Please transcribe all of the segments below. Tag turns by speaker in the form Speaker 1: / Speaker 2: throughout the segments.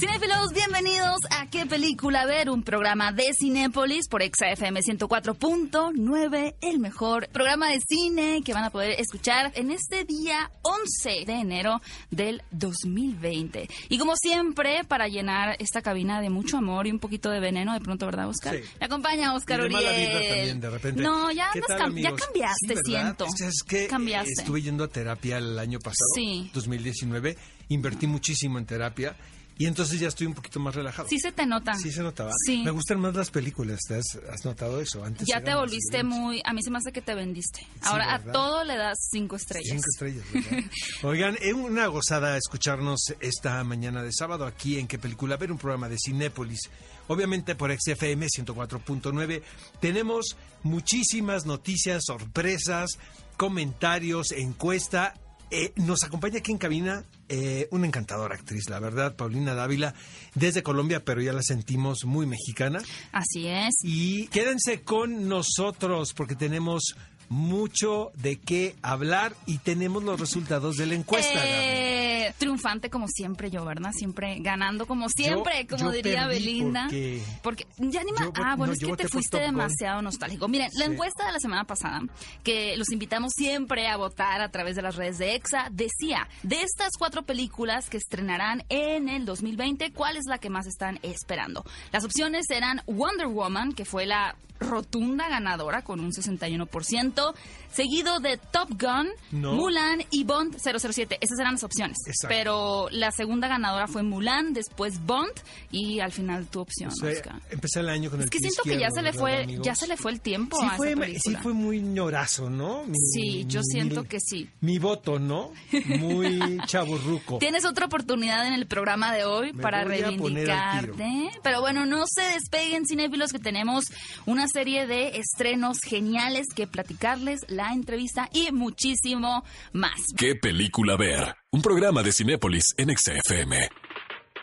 Speaker 1: Cinefilos, bienvenidos a ¿Qué película ver? Un programa de Cinépolis por XFM 104.9, el mejor programa de cine que van a poder escuchar en este día 11 de enero del 2020. Y como siempre, para llenar esta cabina de mucho amor y un poquito de veneno, de pronto, ¿verdad, Oscar?
Speaker 2: Sí.
Speaker 1: Me acompaña Oscar Uriel.
Speaker 2: también, de repente.
Speaker 1: No, ya,
Speaker 2: ¿Qué
Speaker 1: andas
Speaker 2: tal,
Speaker 1: cam- ya cambiaste, siento.
Speaker 2: Es que, es que,
Speaker 1: Cambiaste.
Speaker 2: estuve yendo a terapia el año pasado,
Speaker 1: Sí.
Speaker 2: 2019. Invertí muchísimo en terapia y entonces ya estoy un poquito más relajado.
Speaker 1: Sí se te nota.
Speaker 2: Sí se notaba.
Speaker 1: Sí.
Speaker 2: Me gustan más las películas. ¿te has, has notado eso? Antes
Speaker 1: Ya te volviste muy... A mí se me hace que te vendiste. Ahora a todo le das cinco estrellas.
Speaker 2: Cinco estrellas, ¿verdad? Oigan, es una gozada escucharnos esta mañana de sábado aquí en qué película ver un programa de Cinépolis. Obviamente por XFM 104.9 tenemos muchísimas noticias, sorpresas, comentarios, encuesta. Eh, nos acompaña aquí en cabina eh, una encantadora actriz, la verdad, Paulina Dávila, desde Colombia, pero ya la sentimos muy mexicana.
Speaker 1: Así es.
Speaker 2: Y quédense con nosotros porque mucho de qué hablar y tenemos los resultados de la encuesta.
Speaker 1: Eh, triunfante como siempre yo, ¿verdad? Siempre ganando como siempre,
Speaker 2: Yo-
Speaker 1: como
Speaker 2: yo
Speaker 1: diría Belinda.
Speaker 2: porque-
Speaker 1: Porque ya ni.
Speaker 2: Yo
Speaker 1: Ah, bueno,
Speaker 2: no,
Speaker 1: es que te fuiste demasiado nostálgico. Miren, la encuesta de la semana pasada, que los invitamos siempre a votar a través de las redes de EXA, decía, de estas cuatro películas que estrenarán en el 2020, ¿cuál es la que más están esperando? Las opciones eran Wonder Woman, que fue la rotunda ganadora con un 61%, seguido de Top Gun,
Speaker 2: No.
Speaker 1: Mulan y Bond 007. Esas eran las opciones.
Speaker 2: Exacto.
Speaker 1: Pero la segunda ganadora fue Mulan, después Bond y al final tu opción,
Speaker 2: O sea,
Speaker 1: Oscar.
Speaker 2: empecé el año con el
Speaker 1: Es que
Speaker 2: pie
Speaker 1: siento que ya se le
Speaker 2: ¿verdad,
Speaker 1: fue,
Speaker 2: amigos?
Speaker 1: ya se le fue el tiempo
Speaker 2: Sí
Speaker 1: a
Speaker 2: fue,
Speaker 1: esa
Speaker 2: sí fue muy ñorazo, ¿no? Mi-
Speaker 1: Sí, yo siento
Speaker 2: mi-
Speaker 1: que sí.
Speaker 2: Mi voto, ¿no? Muy chaburruco.
Speaker 1: Tienes otra oportunidad en el programa de hoy
Speaker 2: Me
Speaker 1: para reivindicarte. Pero bueno, no se despeguen, cinéfilos, que tenemos una serie de estrenos geniales que platicarles, la entrevista y muchísimo más.
Speaker 3: ¿Qué película ver? Un programa de Cinépolis en XFM.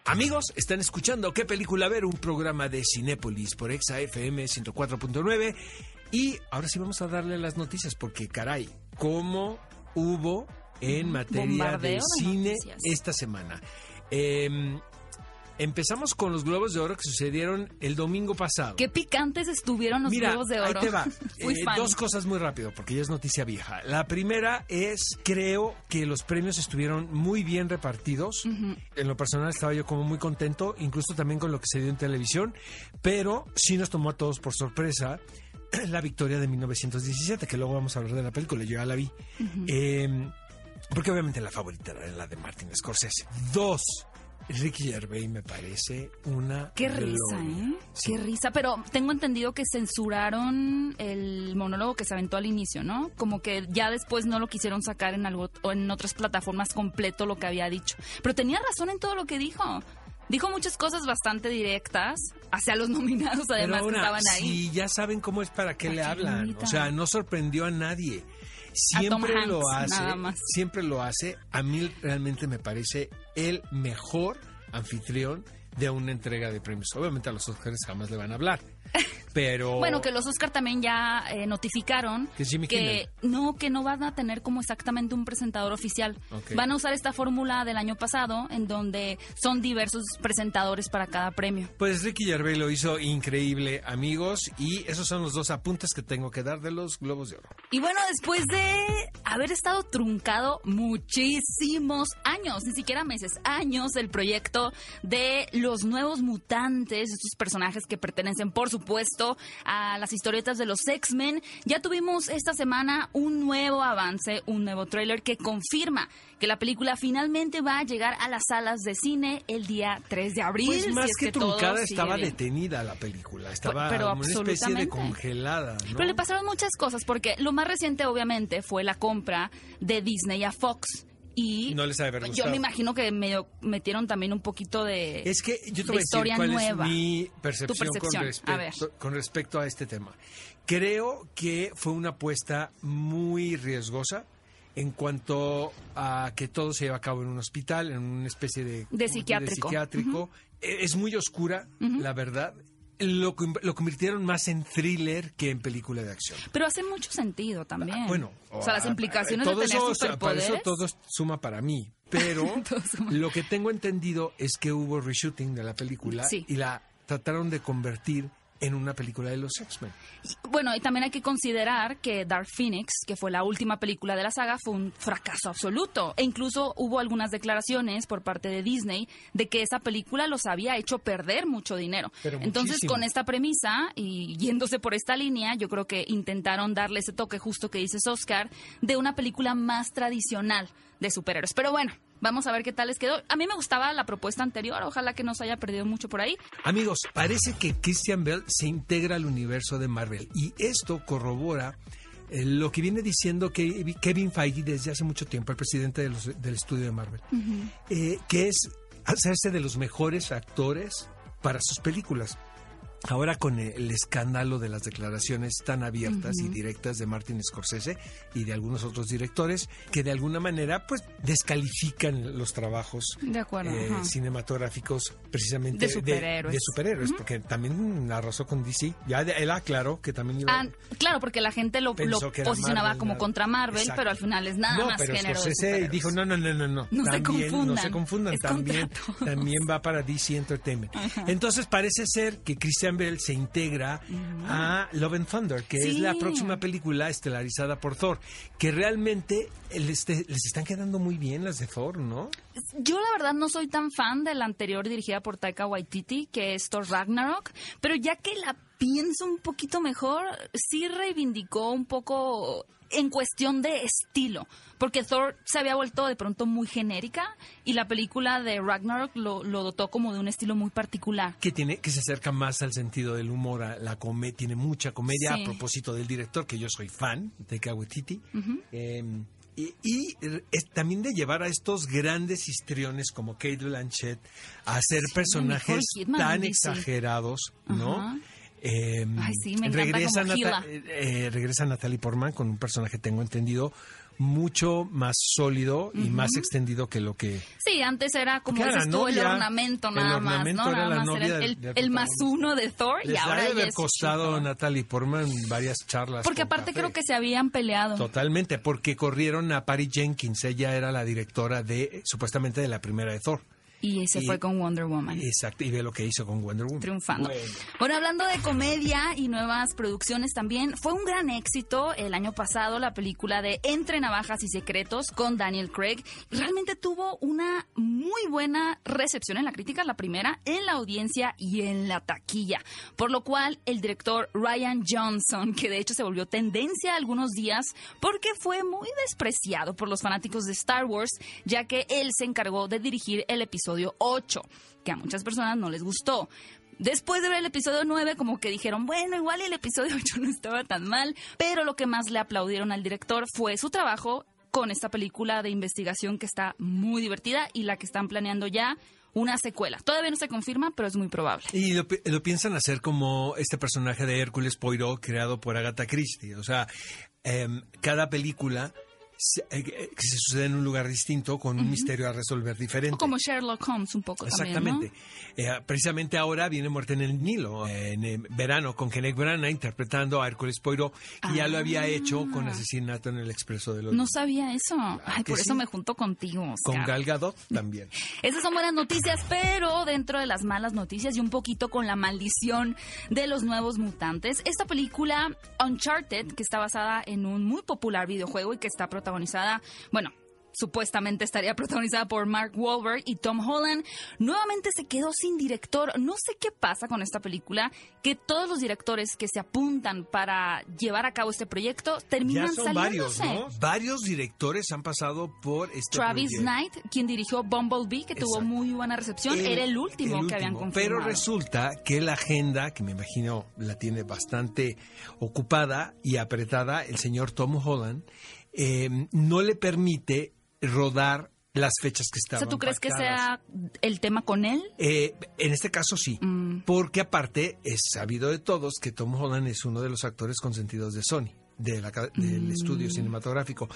Speaker 2: Amigos, están escuchando ¿Qué película ver? Un programa de Cinépolis por Exa FM 104.9. Y ahora sí vamos a darle las noticias porque, caray, ¿cómo hubo en materia
Speaker 1: Bombardeo
Speaker 2: de
Speaker 1: de
Speaker 2: cine
Speaker 1: noticias.
Speaker 2: esta semana? Em, empezamos con los Globos de Oro que sucedieron el domingo pasado.
Speaker 1: Qué picantes estuvieron los
Speaker 2: Mira,
Speaker 1: globos de oro.
Speaker 2: ahí te va. Eh, dos cosas muy rápido, porque ya es noticia vieja. La primera es, creo que los premios estuvieron muy bien repartidos. En lo personal estaba yo como muy contento, incluso también con lo que se dio en televisión, pero sí nos tomó a todos por sorpresa la victoria de 1917, que luego vamos a hablar de la película, yo ya la vi. Eh, porque obviamente la favorita era la de Martin Scorsese. Dos. Ricky Gervais me parece una
Speaker 1: Qué risa. ¿eh?
Speaker 2: Sí.
Speaker 1: Qué risa. Pero tengo entendido que censuraron el monólogo que se aventó al inicio, ¿no? Como que ya después no lo quisieron sacar en algo o en otras plataformas completo lo que había dicho. Pero tenía razón en todo lo que dijo. Dijo muchas cosas bastante directas hacia los nominados, además que estaban ahí.
Speaker 2: Si ya saben cómo es para qué
Speaker 1: ¿Para
Speaker 2: le hablan. O sea, no sorprendió a nadie. Siempre lo hace. Siempre lo hace. A mí realmente me parece el mejor anfitrión de una entrega de premios. Obviamente a los Oscars jamás le van a hablar. Pero.
Speaker 1: Bueno, que los Oscar también ya eh, notificaron
Speaker 2: Que Jimmy
Speaker 1: que no que no van a tener como exactamente un presentador oficial. Van a usar esta fórmula del año pasado en donde son diversos presentadores para cada premio.
Speaker 2: Pues Ricky Gervais lo hizo increíble, amigos. Y esos son los dos apuntes que tengo que dar de los Globos de Oro.
Speaker 1: Y bueno, después de haber estado truncado muchísimos años, ni siquiera meses, años, el proyecto de los nuevos mutantes, estos personajes que pertenecen, por supuesto, a las historietas de los X-Men, ya tuvimos esta semana un nuevo avance, un nuevo tráiler que confirma que la película finalmente va a llegar a las salas de cine el día 3 de abril.
Speaker 2: Pues
Speaker 1: si
Speaker 2: más
Speaker 1: es
Speaker 2: que,
Speaker 1: todo
Speaker 2: truncada estaba
Speaker 1: bien.
Speaker 2: detenida la película. Estaba
Speaker 1: pero
Speaker 2: como una especie de congelada. ¿no?
Speaker 1: Pero le pasaron muchas cosas, porque lo más reciente, obviamente, fue la compra de Disney a Fox. Y
Speaker 2: No les haber
Speaker 1: yo
Speaker 2: gustado.
Speaker 1: me imagino que medio metieron también un poquito de,
Speaker 2: Es que yo te
Speaker 1: de
Speaker 2: voy a decir
Speaker 1: historia
Speaker 2: cuál
Speaker 1: nueva.
Speaker 2: es mi percepción, Con, respecto, con respecto a este tema. Creo que fue una apuesta muy riesgosa en cuanto a que todo se lleva a cabo en un hospital, en una especie de,
Speaker 1: De psiquiátrico.
Speaker 2: psiquiátrico. Eh, Es muy oscura, la verdad. Lo, lo convirtieron más en thriller que en película de acción.
Speaker 1: Pero hace mucho sentido también.
Speaker 2: Ah, bueno,
Speaker 1: o sea, las
Speaker 2: ah,
Speaker 1: implicaciones de tener
Speaker 2: eso,
Speaker 1: superpoderes.
Speaker 2: Para eso todo suma para mí. Pero lo que tengo entendido es que hubo reshooting de la película
Speaker 1: Sí.
Speaker 2: y la trataron de convertir en una película de los X-Men.
Speaker 1: Bueno, y también hay que considerar que Dark Phoenix, que fue la última película de la saga, fue un fracaso absoluto. E incluso hubo algunas declaraciones por parte de Disney de que esa película los había hecho perder mucho dinero.
Speaker 2: Pero
Speaker 1: Entonces,
Speaker 2: muchísimo.
Speaker 1: con esta premisa y yéndose por esta línea, yo creo que intentaron darle ese toque justo que dices Oscar de una película más tradicional de superhéroes. Pero bueno, vamos a ver qué tal les quedó. A mí me gustaba la propuesta anterior, ojalá que no se haya perdido mucho por ahí.
Speaker 2: Amigos, parece que Christian Bell se integra al universo de Marvel y esto corrobora eh, lo que viene diciendo que Kevin Feige desde hace mucho tiempo, el presidente de los- del estudio de Marvel, eh, que es hacerse de los mejores actores para sus películas. Ahora con el escándalo de las declaraciones tan abiertas y directas de Martin Scorsese y de algunos otros directores que de alguna manera pues descalifican los trabajos
Speaker 1: De acuerdo,
Speaker 2: eh, cinematográficos precisamente
Speaker 1: De superhéroes.
Speaker 2: de superhéroes, porque también arrasó con DC. Ya de- él aclaró que también iba
Speaker 1: Ah, claro, porque la gente lo, posicionaba
Speaker 2: Marvel,
Speaker 1: como
Speaker 2: nada.
Speaker 1: contra Marvel,
Speaker 2: Exacto.
Speaker 1: pero al final es nada
Speaker 2: no,
Speaker 1: más
Speaker 2: pero
Speaker 1: género
Speaker 2: Scorsese dijo, no, no, no, no, no.
Speaker 1: No se
Speaker 2: también, No
Speaker 1: confundan,
Speaker 2: se confundan, también, también va para DC Entertainment. Entonces parece ser que Christian Bell se integra a Love and Thunder, que es la próxima película estelarizada por Thor, que realmente les, te- les están quedando muy bien las de Thor, ¿no?
Speaker 1: Yo la verdad no soy tan fan de la anterior dirigida por Taika Waititi, que es Thor Ragnarok, pero ya que la pienso un poquito mejor, sí reivindicó un poco en cuestión de estilo, porque Thor se había vuelto de pronto muy genérica y la película de Ragnarok lo, lo dotó como de un estilo muy particular.
Speaker 2: que tiene que se acerca más al sentido del humor, a la come, tiene mucha comedia
Speaker 1: Sí.
Speaker 2: a propósito del director que yo soy fan de Kawetiti y, y, eh, es también de llevar a estos grandes histriones como Kate Blanchett a hacer personajes tan exagerados, ¿no? Eh,
Speaker 1: Ay, sí, me encanta
Speaker 2: regresa,
Speaker 1: como
Speaker 2: Nata-
Speaker 1: Gila.
Speaker 2: eh, regresa Natalie Portman con un personaje, tengo entendido, mucho más sólido y más extendido que lo que
Speaker 1: Sí, antes era como dices tú, el ornamento
Speaker 2: El
Speaker 1: nada
Speaker 2: ornamento
Speaker 1: más, ¿no?
Speaker 2: era
Speaker 1: Nada
Speaker 2: la
Speaker 1: más
Speaker 2: novia
Speaker 1: era el,
Speaker 2: del-
Speaker 1: el- más uno de Thor y ahora
Speaker 2: ha de
Speaker 1: ya
Speaker 2: haber
Speaker 1: es
Speaker 2: costado. Natalie Portman varias charlas.
Speaker 1: Porque aparte
Speaker 2: café.
Speaker 1: creo que se habían peleado.
Speaker 2: Totalmente, porque corrieron a Patty Jenkins, ella era la directora de, supuestamente, de la primera de Thor.
Speaker 1: Y se
Speaker 2: Y-
Speaker 1: fue con Wonder Woman.
Speaker 2: Exacto, y ve lo que hizo con Wonder Woman.
Speaker 1: triunfando.
Speaker 2: Bueno.
Speaker 1: Bueno, hablando de comedia y nuevas producciones también, fue un gran éxito el año pasado la película de Entre Navajas y Secretos con Daniel Craig. Realmente tuvo una muy buena recepción en la crítica, la primera, en la audiencia y en la taquilla. Por lo cual, el director Ryan Johnson, que de hecho se volvió tendencia algunos días porque fue muy despreciado por los fanáticos de Star Wars, ya que él se encargó de dirigir el episodio 8, que a muchas personas no les gustó. Después de ver el episodio 9, como que dijeron, bueno, igual el episodio 8 no estaba tan mal, pero lo que más le aplaudieron al director fue su trabajo con esta película de investigación que está muy divertida y la que están planeando ya una secuela. Todavía no se confirma, pero es muy probable.
Speaker 2: Y lo, pi- lo piensan hacer como este personaje de Hércules Poirot creado por Agatha Christie. O sea, em, cada película que se sucede en un lugar distinto con un misterio a resolver diferente.
Speaker 1: O como Sherlock Holmes un poco
Speaker 2: Exactamente.
Speaker 1: también,
Speaker 2: Eh, precisamente ahora viene Muerte en el Nilo, eh, en eh, verano, con Kenneth Branagh interpretando a Hércules Poirot, que ya lo había hecho con Asesinato en el Expreso
Speaker 1: ¿no?
Speaker 2: Oriente.
Speaker 1: No sabía eso. Ay,
Speaker 2: que
Speaker 1: por
Speaker 2: sí.
Speaker 1: eso me junto contigo,
Speaker 2: Con
Speaker 1: Oscar.
Speaker 2: Gal Gadot también.
Speaker 1: Esas son buenas noticias, pero dentro de las malas noticias y un poquito con la maldición de los nuevos mutantes, esta película Uncharted, que está basada en un muy popular videojuego y que está protagonizada, bueno, supuestamente estaría protagonizada por Mark Wahlberg y Tom Holland, nuevamente se quedó sin director. No sé qué pasa con esta película, que todos los directores que se apuntan para llevar a cabo este proyecto terminan
Speaker 2: Ya son varios,
Speaker 1: saliéndose.
Speaker 2: ¿no? Varios directores han pasado por este
Speaker 1: Travis
Speaker 2: proyecto.
Speaker 1: Knight, quien dirigió Bumblebee, que tuvo muy buena recepción,
Speaker 2: El-
Speaker 1: era el último,
Speaker 2: el
Speaker 1: que habían
Speaker 2: último.
Speaker 1: confirmado.
Speaker 2: Pero resulta que la agenda, que me imagino la tiene bastante ocupada y apretada, el señor Tom Holland, eh, no le permite rodar las fechas que
Speaker 1: o
Speaker 2: estaban
Speaker 1: sea, ¿tú crees que sea el tema con él?
Speaker 2: Eh, en este caso sí,
Speaker 1: Mm.
Speaker 2: porque aparte es sabido de todos que Tom Holland es uno de los actores consentidos de Sony, de la ca- del
Speaker 1: Mm.
Speaker 2: estudio cinematográfico.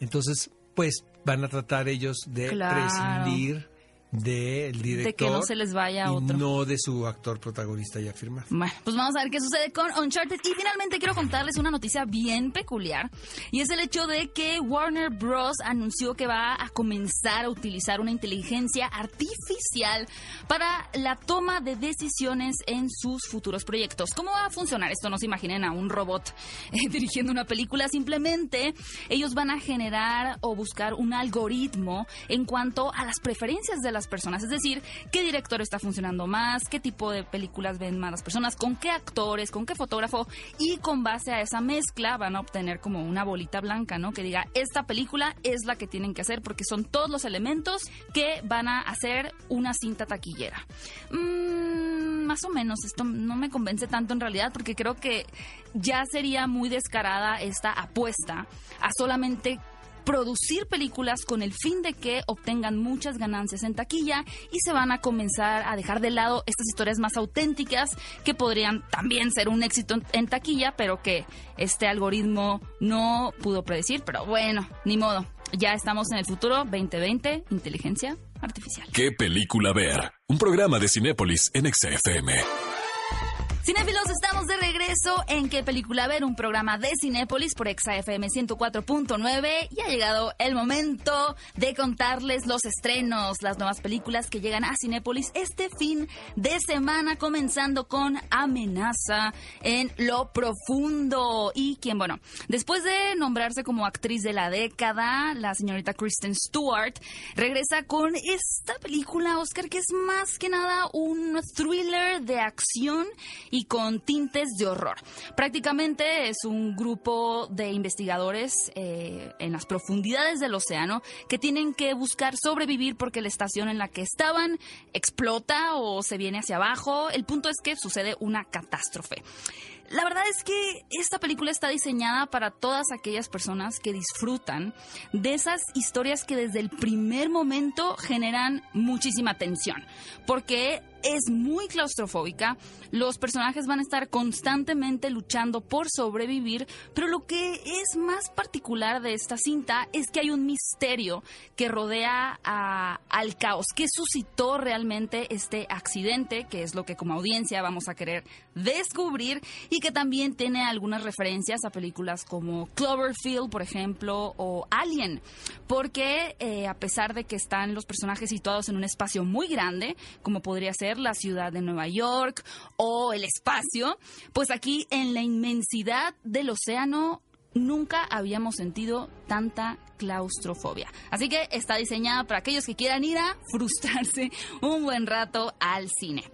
Speaker 2: Entonces, pues van a tratar ellos de
Speaker 1: Claro.
Speaker 2: prescindir del director.
Speaker 1: De que no se les vaya
Speaker 2: y
Speaker 1: otro.
Speaker 2: No de su actor protagonista ya firmado.
Speaker 1: Bueno, pues vamos a ver qué sucede con Uncharted. Y finalmente quiero contarles una noticia bien peculiar. Y es el hecho de que Warner Bros. anunció que va a comenzar a utilizar una inteligencia artificial para la toma de decisiones en sus futuros proyectos. ¿Cómo va a funcionar esto? No se imaginen a un robot eh, dirigiendo una película. Simplemente ellos van a generar o buscar un algoritmo en cuanto a las preferencias de las personas. Es decir, qué director está funcionando más, qué tipo de películas ven más las personas, con qué actores, con qué fotógrafo. Y con base a esa mezcla van a obtener como una bolita blanca, ¿no? Que diga, esta película es la que tienen que hacer porque son todos los elementos que van a hacer una cinta taquillera. Mm, más o menos, esto no me convence tanto en realidad porque creo que ya sería muy descarada esta apuesta a solamente producir películas con el fin de que obtengan muchas ganancias en taquilla y se van a comenzar a dejar de lado estas historias más auténticas que podrían también ser un éxito en taquilla, pero que este algoritmo no pudo predecir. Pero bueno, ni modo. Ya estamos en el futuro 2020, inteligencia artificial.
Speaker 3: ¿Qué película ver? Un programa de Cinépolis en XFM.
Speaker 1: Cinéfilos, estamos de regreso en ¿Qué película ver? Un programa de Cinépolis por ExaFM 104.9 y ha llegado el momento de contarles los estrenos, las nuevas películas que llegan a Cinépolis este fin de semana, comenzando con Amenaza en lo profundo y quien, bueno, después de nombrarse como actriz de la década, la señorita Kristen Stewart regresa con esta película, Oscar, que es más que nada un thriller de acción y con tintes de horror. Prácticamente es un grupo de investigadores eh, en las profundidades del océano que tienen que buscar sobrevivir porque la estación en la que estaban explota o se viene hacia abajo. El punto es que sucede una catástrofe. La verdad es que esta película está diseñada para todas aquellas personas que disfrutan de esas historias que desde el primer momento generan muchísima tensión, porque es muy claustrofóbica, los personajes van a estar constantemente luchando por sobrevivir, pero lo que es más particular de esta cinta es que hay un misterio que rodea al caos, que suscitó realmente este accidente, que es lo que como audiencia vamos a querer descubrir y que también tiene algunas referencias a películas como Cloverfield, por ejemplo, o Alien, porque eh, a pesar de que están los personajes situados en un espacio muy grande, como podría ser la ciudad de Nueva York o el espacio, pues aquí en la inmensidad del océano nunca habíamos sentido tanta claustrofobia. Así que está diseñada para aquellos que quieran ir a frustrarse un buen rato al cine.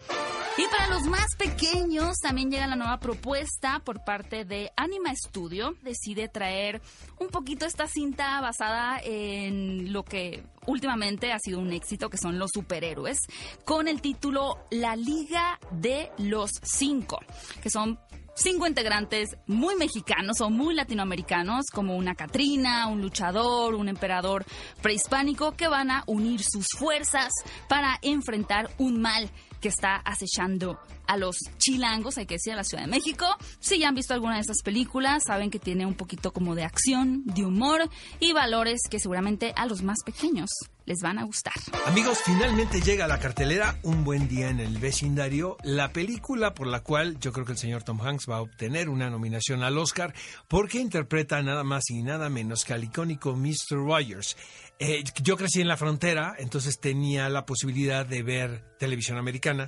Speaker 1: Y para los más pequeños también llega la nueva propuesta por parte de Anima Studio. Decide traer un poquito esta cinta basada en lo que últimamente ha sido un éxito, que son los superhéroes, con el título La Liga de los Cinco, que son cinco integrantes muy mexicanos o muy latinoamericanos, como una Catrina, un luchador, un emperador prehispánico, que van a unir sus fuerzas para enfrentar un mal que está acechando a los chilangos, hay que decir, a la Ciudad de México. Si ya han visto alguna de estas películas, saben que tiene un poquito como de acción, de humor y valores que seguramente a los más pequeños les van a gustar.
Speaker 2: Amigos, finalmente llega a la cartelera Un buen día en el vecindario, la película por la cual yo creo que el señor Tom Hanks va a obtener una nominación al Oscar porque interpreta nada más y nada menos que al icónico Mr. Rogers. Eh, yo crecí en la frontera, entonces tenía la posibilidad de ver televisión americana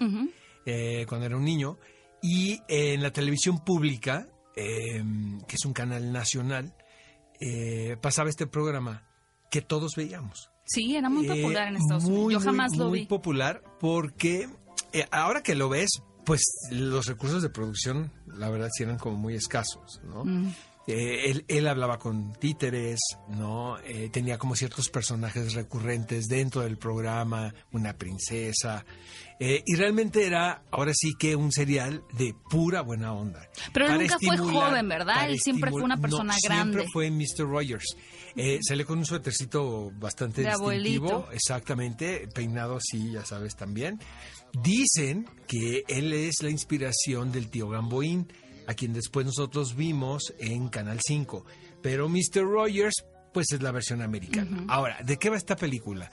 Speaker 2: eh, cuando era un niño. Y en la televisión pública, em, que es un canal nacional, eh, pasaba este programa que todos veíamos.
Speaker 1: Sí, era muy popular en Estados Unidos. Yo jamás lo vi.
Speaker 2: Muy popular porque ahora que lo ves, pues los recursos de producción, la verdad, sí eran como muy escasos, ¿no? Mm. Eh, él, hablaba con títeres, ¿no? Eh, tenía como ciertos personajes recurrentes dentro del programa, una princesa. Eh, y realmente era, ahora sí que un serial de pura buena onda.
Speaker 1: Pero él nunca fue joven, ¿verdad? Él siempre fue una persona grande.
Speaker 2: Siempre fue Mr. Rogers. Sale con un suétercito bastante distintivo. Exactamente, peinado así, ya sabes, también. Dicen que él es la inspiración del tío Gamboín a quien después nosotros vimos en Canal 5. Pero Mr. Rogers, pues es la versión americana. Ahora, ¿de qué va esta película?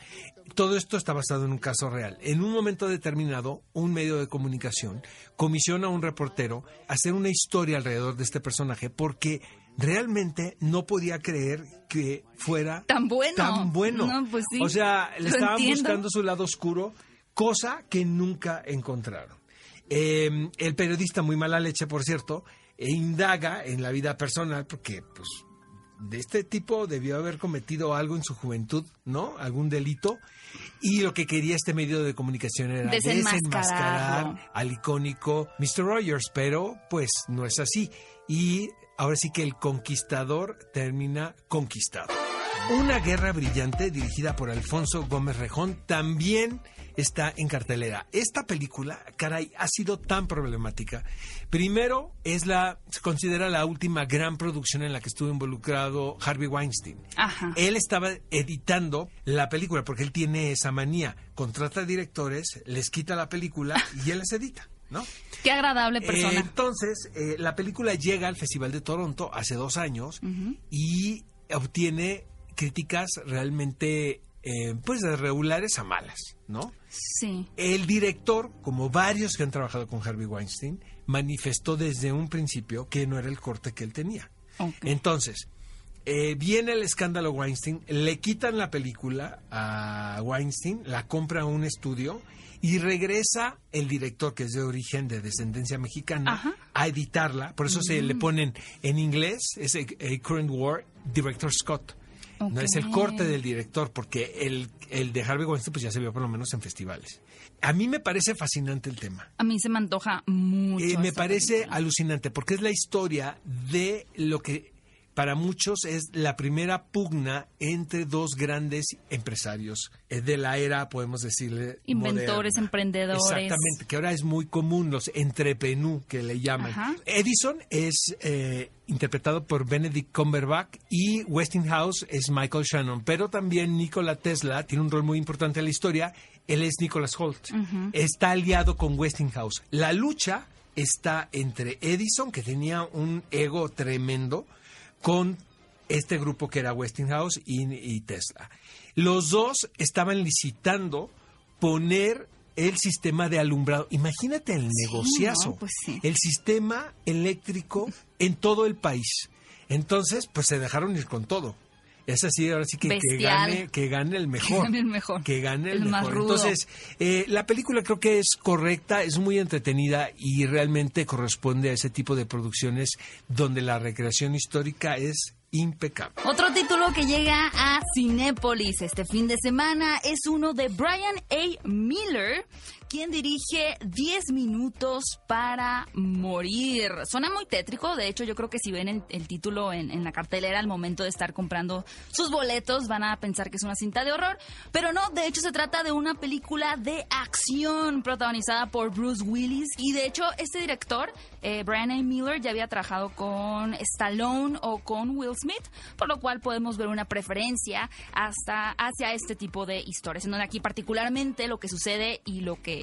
Speaker 2: todo esto está basado en un caso real. En un momento determinado, un medio de comunicación comisiona a un reportero a hacer una historia alrededor de este personaje porque realmente no podía creer que fuera
Speaker 1: tan bueno.
Speaker 2: Tan bueno.
Speaker 1: No, pues sí,
Speaker 2: o sea, le estaban
Speaker 1: entiendo.
Speaker 2: buscando su lado oscuro, cosa que nunca encontraron. Eh, el periodista, muy mala leche, por cierto, e indaga en la vida personal porque, pues, de este tipo debió haber cometido algo en su juventud, ¿no? Algún delito. Y lo que quería este medio de comunicación era desenmascarar al icónico Mr. Rogers, pero pues no es así. Y ahora sí que el conquistador termina conquistado. Una guerra brillante dirigida por Alfonso Gómez Rejón también está en cartelera. Esta película, caray, ha sido tan problemática. Primero, es la, se considera la última gran producción en la que estuvo involucrado Harvey Weinstein.
Speaker 1: Ajá.
Speaker 2: Él estaba editando la película porque él tiene esa manía. Contrata directores, les quita la película y él les edita, ¿no?
Speaker 1: Qué agradable
Speaker 2: Eh,
Speaker 1: persona.
Speaker 2: entonces, eh, la película llega al Festival de Toronto hace dos años y obtiene críticas realmente, eh, pues, de regulares a malas, ¿no?
Speaker 1: sí.
Speaker 2: El director, como varios que han trabajado con Harvey Weinstein, manifestó desde un principio que no era el corte que él tenía. Entonces, eh, viene el escándalo Weinstein, le quitan la película a Weinstein, la compra a un estudio y regresa el director, que es de origen de descendencia mexicana,
Speaker 1: Ajá.
Speaker 2: a editarla. Por eso se le ponen en inglés, es a, a Current War, Director Scott. No es el corte del director, porque el, el de Harvey Weinstein pues ya se vio por lo menos en festivales. A mí me parece fascinante el tema.
Speaker 1: A mí se me antoja mucho.
Speaker 2: Eh, me parece
Speaker 1: película.
Speaker 2: alucinante porque es la historia de lo que para muchos es la primera pugna entre dos grandes empresarios eh, de la era, podemos decirle.
Speaker 1: Inventores,
Speaker 2: moderna.
Speaker 1: emprendedores.
Speaker 2: Exactamente, que ahora es muy común, los entrepenú que le llaman.
Speaker 1: Ajá.
Speaker 2: Edison es eh, interpretado por Benedict Cumberbatch y Westinghouse es Michael Shannon, pero también Nikola Tesla tiene un rol muy importante en la historia. Él es Nicholas Holt. Está aliado con Westinghouse. La lucha está entre Edison, que tenía un ego tremendo, con este grupo que era Westinghouse y, y Tesla. Los dos estaban licitando poner el sistema de alumbrado. Imagínate el negociazo.
Speaker 1: ¿no? Pues sí.
Speaker 2: El sistema eléctrico en todo el país. Entonces, pues se dejaron ir con todo. Es así, ahora sí que, que gane, que gane el mejor.
Speaker 1: gane el mejor.
Speaker 2: Que gane el,
Speaker 1: El más
Speaker 2: mejor.
Speaker 1: rudo.
Speaker 2: Entonces, eh, la película creo que es correcta, es muy entretenida y realmente corresponde a ese tipo de producciones donde la recreación histórica es impecable.
Speaker 1: Otro título que llega a Cinépolis este fin de semana es uno de Brian A. Miller, quien dirige 10 minutos para morir. Suena muy tétrico, de hecho yo creo que si ven el, el título en, la cartelera al momento de estar comprando sus boletos van a pensar que es una cinta de horror, pero no, de hecho se trata de una película de acción protagonizada por Bruce Willis y de hecho este director, eh, Brian A. Miller, ya había trabajado con Stallone o con Will Smith, por lo cual podemos ver una preferencia hasta hacia este tipo de historias, en donde aquí particularmente lo que sucede y lo que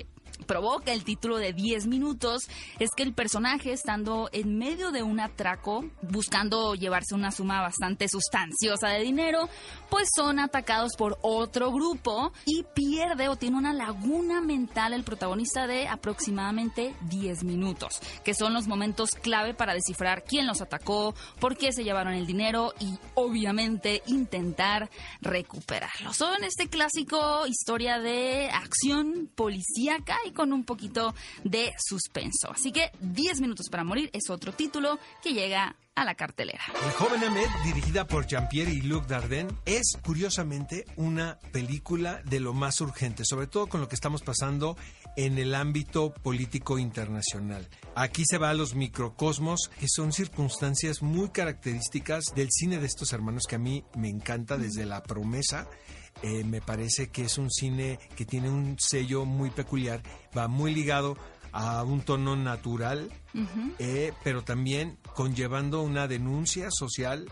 Speaker 1: provoca el título de 10 minutos es que el personaje estando en medio de un atraco buscando llevarse una suma bastante sustanciosa de dinero pues son atacados por otro grupo y pierde o tiene una laguna mental el protagonista de aproximadamente 10 minutos que son los momentos clave para descifrar quién los atacó por qué se llevaron el dinero y obviamente intentar recuperarlo. Son este clásico historia de acción policíaca y con un poquito de suspenso. Así que 10 minutos para morir es otro título que llega a la cartelera.
Speaker 2: El joven Ahmed, dirigida por Jean-Pierre y Luc Dardenne, es curiosamente una película de lo más urgente, sobre todo con lo que estamos pasando en el ámbito político internacional. Aquí se va a los microcosmos, que son circunstancias muy características del cine de estos hermanos que a mí me encanta desde La Promesa. Eh, me parece que es un cine que tiene un sello muy peculiar, va muy ligado a un tono natural, eh, pero también conllevando una denuncia social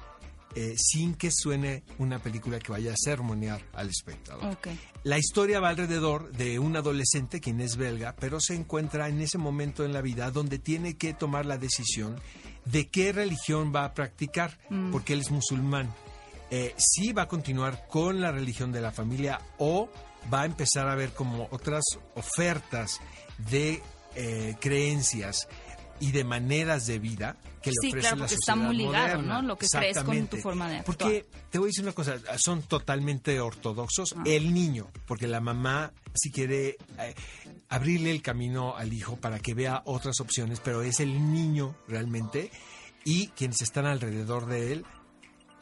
Speaker 2: eh, sin que suene una película que vaya a sermonear al espectador. La historia va alrededor de un adolescente, quien es belga, pero se encuentra en ese momento en la vida donde tiene que tomar la decisión de qué religión va a practicar, porque él es musulmán. Eh, si va a continuar con la religión de la familia o va a empezar a ver como otras ofertas de eh, creencias y de maneras de vida que le
Speaker 1: Sí,
Speaker 2: ofrece
Speaker 1: claro,
Speaker 2: la
Speaker 1: porque está muy ligado,
Speaker 2: moderna.
Speaker 1: ¿no? Lo que crees con tu forma de actuar.
Speaker 2: Porque te voy a decir una cosa, son totalmente ortodoxos.
Speaker 1: Ah.
Speaker 2: El niño, porque la mamá si quiere eh, abrirle el camino al hijo para que vea otras opciones, pero es el niño realmente y quienes están alrededor de él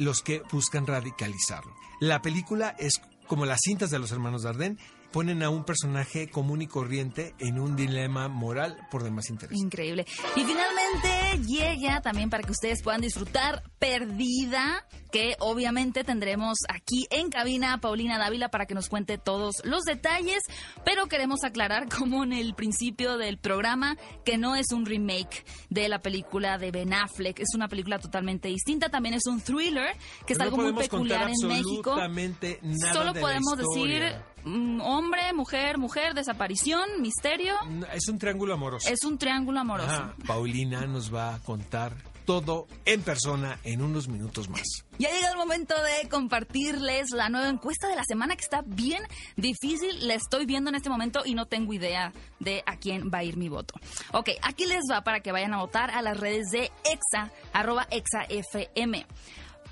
Speaker 2: los que buscan radicalizarlo. La película es como las cintas de los hermanos Dardenne, ponen a un personaje común y corriente en un dilema moral por demás interesante.
Speaker 1: Increíble. Y finalmente llega también para que ustedes puedan disfrutar Perdida, que obviamente tendremos aquí en cabina a Paulina Dávila para que nos cuente todos los detalles, pero queremos aclarar como en el principio del programa que no es un remake de la película de Ben Affleck, es una película totalmente distinta, también es un thriller que es
Speaker 2: No
Speaker 1: algo muy peculiar en México.
Speaker 2: nada
Speaker 1: Solo
Speaker 2: de la
Speaker 1: podemos decir hombre, mujer, mujer, desaparición, misterio.
Speaker 2: Es un triángulo amoroso.
Speaker 1: Es un triángulo amoroso.
Speaker 2: Ajá. Paulina nos va a contar todo en persona en unos minutos más.
Speaker 1: Ya llega el momento de compartirles la nueva encuesta de la semana que está bien difícil. La estoy viendo en este momento y no tengo idea de a quién va a ir mi voto. Ok, aquí les va para que vayan a votar a las redes de EXA, arroba EXAFM.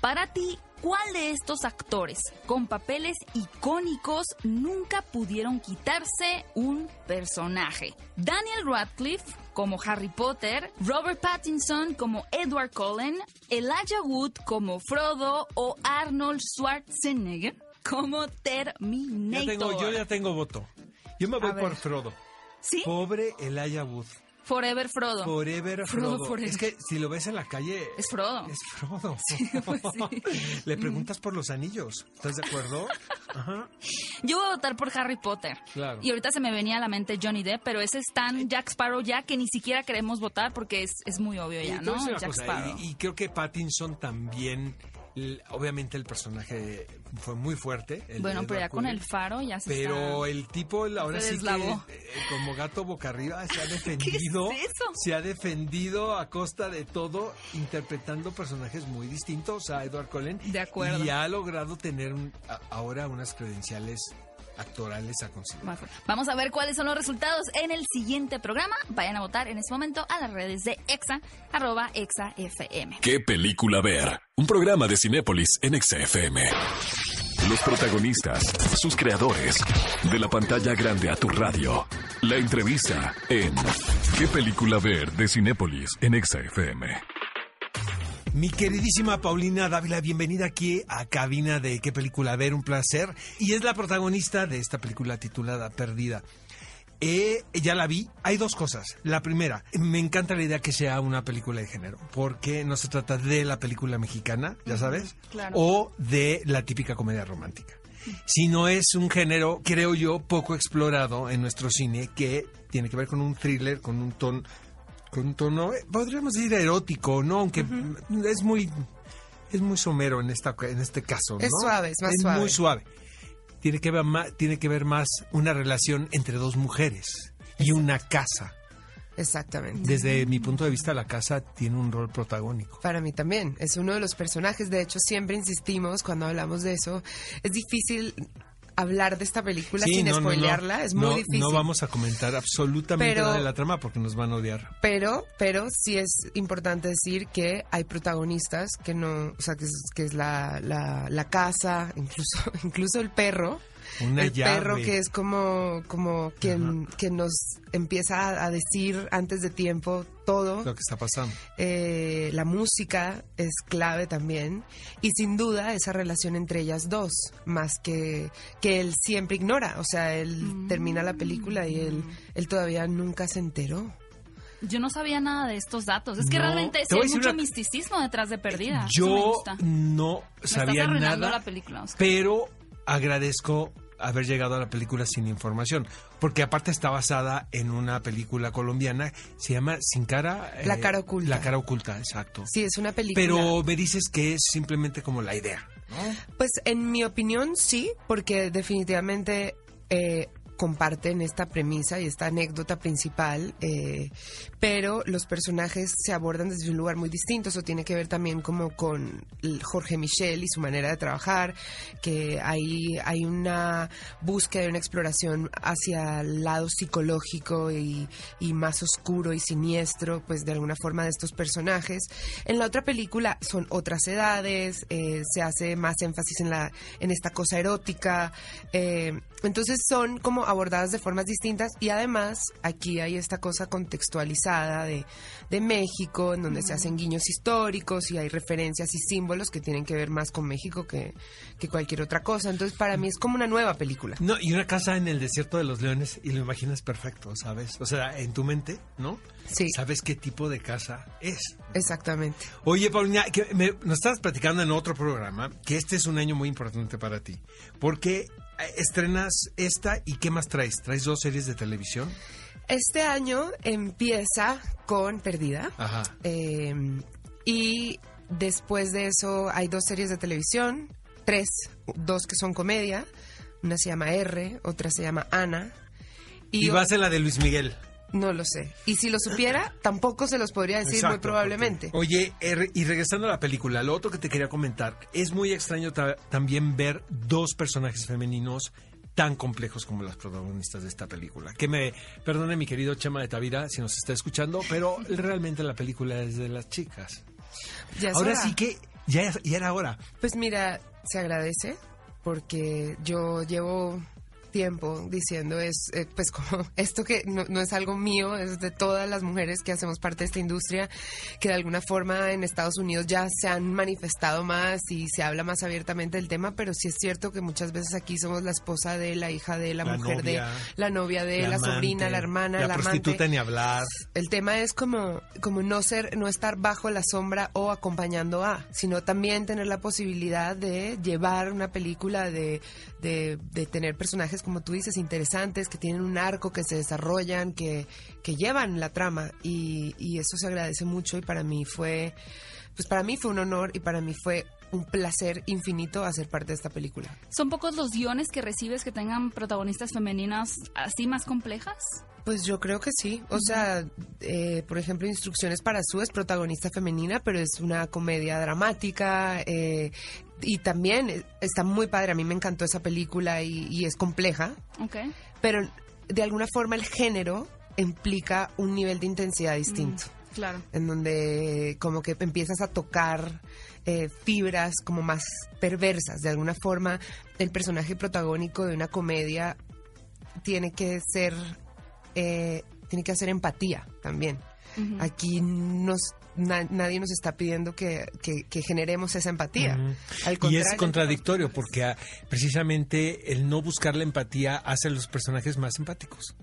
Speaker 1: Para ti, ¿cuál de estos actores con papeles icónicos nunca pudieron quitarse un personaje? Daniel Radcliffe como Harry Potter, Robert Pattinson como Edward Cullen, Elijah Wood como Frodo o Arnold Schwarzenegger como Terminator.
Speaker 2: Ya tengo, yo ya tengo voto. Yo me voy
Speaker 1: A ver.
Speaker 2: por Frodo.
Speaker 1: ¿Sí?
Speaker 2: Pobre Elijah Wood.
Speaker 1: Forever Frodo.
Speaker 2: Forever
Speaker 1: Frodo
Speaker 2: Frodo.
Speaker 1: forever.
Speaker 2: Es que si lo ves en la calle.
Speaker 1: Es Frodo.
Speaker 2: Es Frodo.
Speaker 1: pues sí.
Speaker 2: Le preguntas por los anillos. ¿Estás de acuerdo? Ajá.
Speaker 1: Yo voy a votar por Harry Potter.
Speaker 2: Claro.
Speaker 1: Y ahorita se me venía a la mente Johnny Depp, pero ese es tan Jack Sparrow ya que ni siquiera queremos votar porque es, es muy obvio ya, ¿no? Jack
Speaker 2: cosa,
Speaker 1: Sparrow.
Speaker 2: y, y creo que Pattinson también. Obviamente el personaje fue muy fuerte. el
Speaker 1: bueno, pero ya con el faro ya se
Speaker 2: Pero
Speaker 1: está...
Speaker 2: el tipo ahora
Speaker 1: Se
Speaker 2: sí que
Speaker 1: deslavó.
Speaker 2: eh, como gato boca arriba se ha defendido.
Speaker 1: es eso?
Speaker 2: Se ha defendido a costa de todo interpretando personajes muy distintos a Edward Cullen.
Speaker 1: De acuerdo.
Speaker 2: Y ha logrado tener un- ahora unas credenciales actorales a considerar.
Speaker 1: Vamos a ver cuáles son los resultados en el siguiente programa. Vayan a votar en este momento a las redes de EXA, arroba EXAFM.
Speaker 3: ¿Qué película ver? Un programa de Cinépolis en XFM. Los protagonistas, sus creadores, de la pantalla grande a tu radio. La entrevista en ¿Qué película ver? de Cinépolis en XFM.
Speaker 2: Mi queridísima Paulina Dávila, bienvenida aquí a cabina de qué película ver, un placer. Y es la protagonista de esta película titulada Perdida. Eh, ya la vi. Hay dos cosas. La primera, me encanta la idea que sea una película de género, porque no se trata de la película mexicana, ya sabes,
Speaker 1: claro.
Speaker 2: o de la típica comedia romántica. Sino es un género, creo yo, poco explorado en nuestro cine, que tiene que ver con un thriller, con un tono, con un tono, eh, podríamos decir erótico, ¿no? Aunque es muy, es muy somero en esta, en este caso, ¿no?
Speaker 4: Es suave, es más
Speaker 2: es
Speaker 4: suave.
Speaker 2: muy suave. Tiene que ver más, tiene que ver más una relación entre dos mujeres y una casa.
Speaker 4: Exactamente.
Speaker 2: Desde mi punto de vista, la casa tiene un rol protagónico.
Speaker 4: Para mí también. Es uno de los personajes. De hecho, siempre insistimos cuando hablamos de eso. Es difícil hablar de esta película
Speaker 2: Sí,
Speaker 4: sin
Speaker 2: no, no, no.
Speaker 4: spoilearla. Es muy
Speaker 2: No,
Speaker 4: difícil.
Speaker 2: No vamos a comentar absolutamente
Speaker 4: Pero-
Speaker 2: nada de la trama porque nos van a odiar.
Speaker 4: Pero, pero sí es importante decir que hay protagonistas que no, o sea, que es, que es la, la, la casa, incluso, incluso el perro.
Speaker 2: Una
Speaker 4: el
Speaker 2: llave.
Speaker 4: perro que es como, como quien, que nos empieza a, a decir antes de tiempo todo.
Speaker 2: Lo que está pasando.
Speaker 4: Eh, la música es clave también y sin duda esa relación entre ellas dos más que que él siempre ignora o sea él termina la película y él él todavía nunca se enteró
Speaker 1: Yo no sabía nada de estos datos. Es que
Speaker 2: No,
Speaker 1: realmente
Speaker 2: te
Speaker 1: sí hay mucho
Speaker 2: una-
Speaker 1: misticismo detrás de Perdida. Me
Speaker 2: Yo
Speaker 1: gusta.
Speaker 2: no
Speaker 1: Me
Speaker 2: sabía
Speaker 1: estás arruinando
Speaker 2: nada,
Speaker 1: la película, Oscar.
Speaker 2: pero agradezco haber llegado a la película sin información, porque aparte está basada en una película colombiana, se llama Sin cara.
Speaker 4: La
Speaker 2: eh,
Speaker 4: cara oculta.
Speaker 2: La cara oculta, exacto.
Speaker 4: sí es una película
Speaker 2: Pero me dices que es simplemente como la idea.
Speaker 4: pues en mi opinión sí porque definitivamente eh, comparten esta premisa y esta anécdota principal, eh, pero los personajes se abordan desde un lugar muy distinto. Eso tiene que ver también como con Jorge Michel y su manera de trabajar, que hay, hay una búsqueda, una exploración hacia el lado psicológico y, y más oscuro y siniestro, pues de alguna forma de estos personajes. En la otra película son otras edades, eh, se hace más énfasis en, la, en esta cosa erótica. Eh, entonces son como abordadas de formas distintas y además aquí hay esta cosa contextualizada de, de México, en donde se hacen guiños históricos y hay referencias y símbolos que tienen que ver más con México que, que cualquier otra cosa. Entonces para mí es como una nueva película.
Speaker 2: No, y una casa en el desierto de los leones y lo imaginas perfecto, ¿sabes? O sea, en tu mente, ¿no?
Speaker 4: Sí.
Speaker 2: Sabes qué tipo de casa es.
Speaker 4: Exactamente.
Speaker 2: Oye, Paulina, que me- nos estabas platicando en otro programa que este es un año muy importante para ti. Porque estrenas esta y ¿qué más traes? ¿Traes dos series de televisión?
Speaker 4: Este año empieza con Perdida.
Speaker 2: Ajá.
Speaker 4: Eh, y después de eso hay dos series de televisión, tres, dos que son comedia. Una se llama R, otra se llama Ana.
Speaker 2: Y,
Speaker 4: o-
Speaker 2: vas en la de Luis Miguel.
Speaker 4: No lo sé. Y si lo supiera, tampoco se los podría decir muy probablemente.
Speaker 2: porque- Oye, er- y regresando a la película, lo otro que te quería comentar, es muy extraño ta- también ver dos personajes femeninos tan complejos como las protagonistas de esta película. Que me perdone mi querido Chema de Tavira si nos está escuchando, pero realmente la película es de las chicas.
Speaker 4: Ya
Speaker 2: Ahora
Speaker 4: hora.
Speaker 2: sí que ya, ya era hora.
Speaker 4: Pues mira, se agradece porque yo llevo tiempo diciendo es eh, pues como esto que no, no es algo mío es de todas las mujeres que hacemos parte de esta industria que de alguna forma en Estados Unidos ya se han manifestado más y se habla más abiertamente del tema pero sí es cierto que muchas veces aquí somos la esposa de la hija de la,
Speaker 2: La
Speaker 4: mujer
Speaker 2: novia,
Speaker 4: de la novia de la,
Speaker 2: amante,
Speaker 4: sobrina la hermana la,
Speaker 2: prostituta
Speaker 4: amante.
Speaker 2: ni hablar.
Speaker 4: el tema es como, como no ser, no estar bajo la sombra o acompañando a, sino también tener la posibilidad de llevar una película, de, de, de tener personajes, como tú dices, interesantes, que tienen un arco, que se desarrollan, que, que llevan la trama. Y, y eso se agradece mucho y para mí fue, pues para mí fue un honor y para mí fue un placer infinito hacer parte de esta película.
Speaker 1: ¿Son pocos los guiones que recibes que tengan protagonistas femeninas así más complejas?
Speaker 4: Pues yo creo que sí. O sea, eh, por ejemplo, Instrucciones para Su es protagonista femenina, pero es una comedia dramática. eh, y también eh, está muy padre. A mí me encantó esa película y, y es compleja. Pero de alguna forma el género implica un nivel de intensidad distinto.
Speaker 1: Claro.
Speaker 4: En donde como que empiezas a tocar eh, fibras como más perversas. De alguna forma, el personaje protagónico de una comedia tiene que ser eh, tiene que hacer empatía también. Aquí nos, na- nadie nos está pidiendo que, que- que generemos esa empatía. Al
Speaker 2: Y es contradictorio porque ah, precisamente el no buscar la empatía hace a los personajes más empáticos.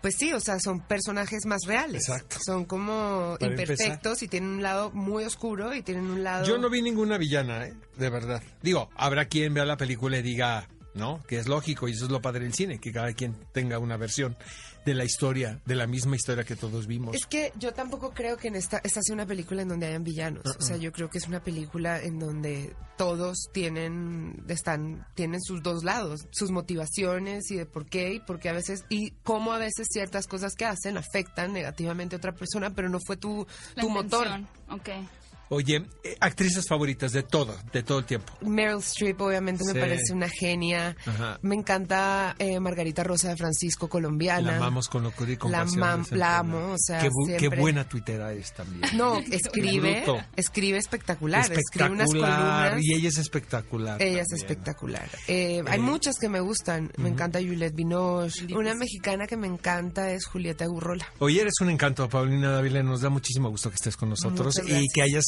Speaker 4: Pues sí, o sea, son personajes más reales.
Speaker 2: Exacto.
Speaker 4: Son como
Speaker 2: Para
Speaker 4: imperfectos y tienen un lado muy oscuro y tienen un lado...
Speaker 2: Yo no vi ninguna villana, ¿eh? de verdad. Digo, habrá quien vea la película y diga, ¿no? Que es lógico y eso es lo padre del cine, que cada quien tenga una versión de la historia, de la misma historia que todos vimos.
Speaker 4: Es que yo tampoco creo que en esta, esta sea una película en donde hayan villanos. O sea, yo creo que es una película en donde todos tienen, están, tienen sus dos lados, sus motivaciones y de por qué y por qué a veces, y cómo a veces ciertas cosas que hacen afectan negativamente a otra persona, pero no fue tu,
Speaker 1: La
Speaker 4: tu motor.
Speaker 1: intención.
Speaker 2: Oye, eh, actrices favoritas de todo, de todo el tiempo.
Speaker 4: Meryl Streep obviamente me parece una genia.
Speaker 2: Ajá.
Speaker 4: Me encanta eh, Margarita Rosa de Francisco, colombiana.
Speaker 2: La amamos con locura y
Speaker 4: La
Speaker 2: dicen
Speaker 4: la amo, o sea,
Speaker 2: qué, bu- qué
Speaker 4: siempre-
Speaker 2: buena tuitera es también.
Speaker 4: No, escribe, escribe espectacular, escribe unas
Speaker 2: espectacular.
Speaker 4: columnas.
Speaker 2: Y ella es espectacular.
Speaker 4: Ella es espectacular. Eh, hay muchas que me gustan. Me encanta Juliette Binoche. Una mexicana que me encanta es Julieta Gurrola.
Speaker 2: Hoy eres un encanto, Paulina Dávila. Nos da muchísimo gusto que estés con nosotros y que hayas,